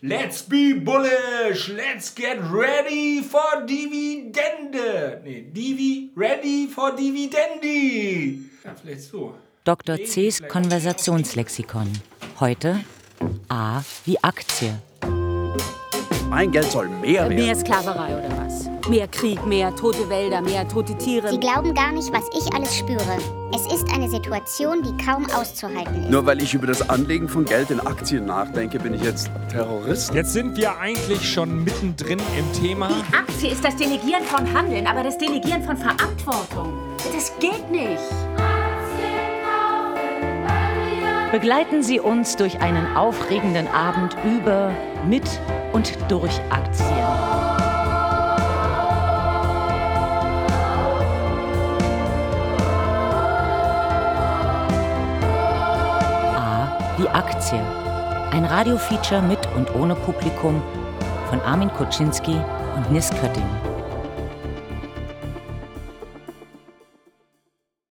Let's be bullish, let's get ready for Dividende. Nee, Divi, ready for Dividendi. Ja, vielleicht so. Dr. Cs Konversationslexikon. Heute A wie Aktie. Mein Geld soll mehr werden. Mehr Sklaverei oder was? Mehr Krieg, mehr tote Wälder, mehr tote Tiere. Sie glauben gar nicht, was ich alles spüre. Es ist eine Situation, die kaum auszuhalten ist. Nur weil ich über das Anlegen von Geld in Aktien nachdenke, bin ich jetzt Terrorist. Jetzt sind wir eigentlich schon mittendrin im Thema. Die Aktie ist das Delegieren von Handeln, aber das Delegieren von Verantwortung. Das geht nicht. Begleiten Sie uns durch einen aufregenden Abend über, mit und durch Aktien. A wie Aktie. Ein Radiofeature mit und ohne Publikum von Armin Kuczynski und Nis Kötting.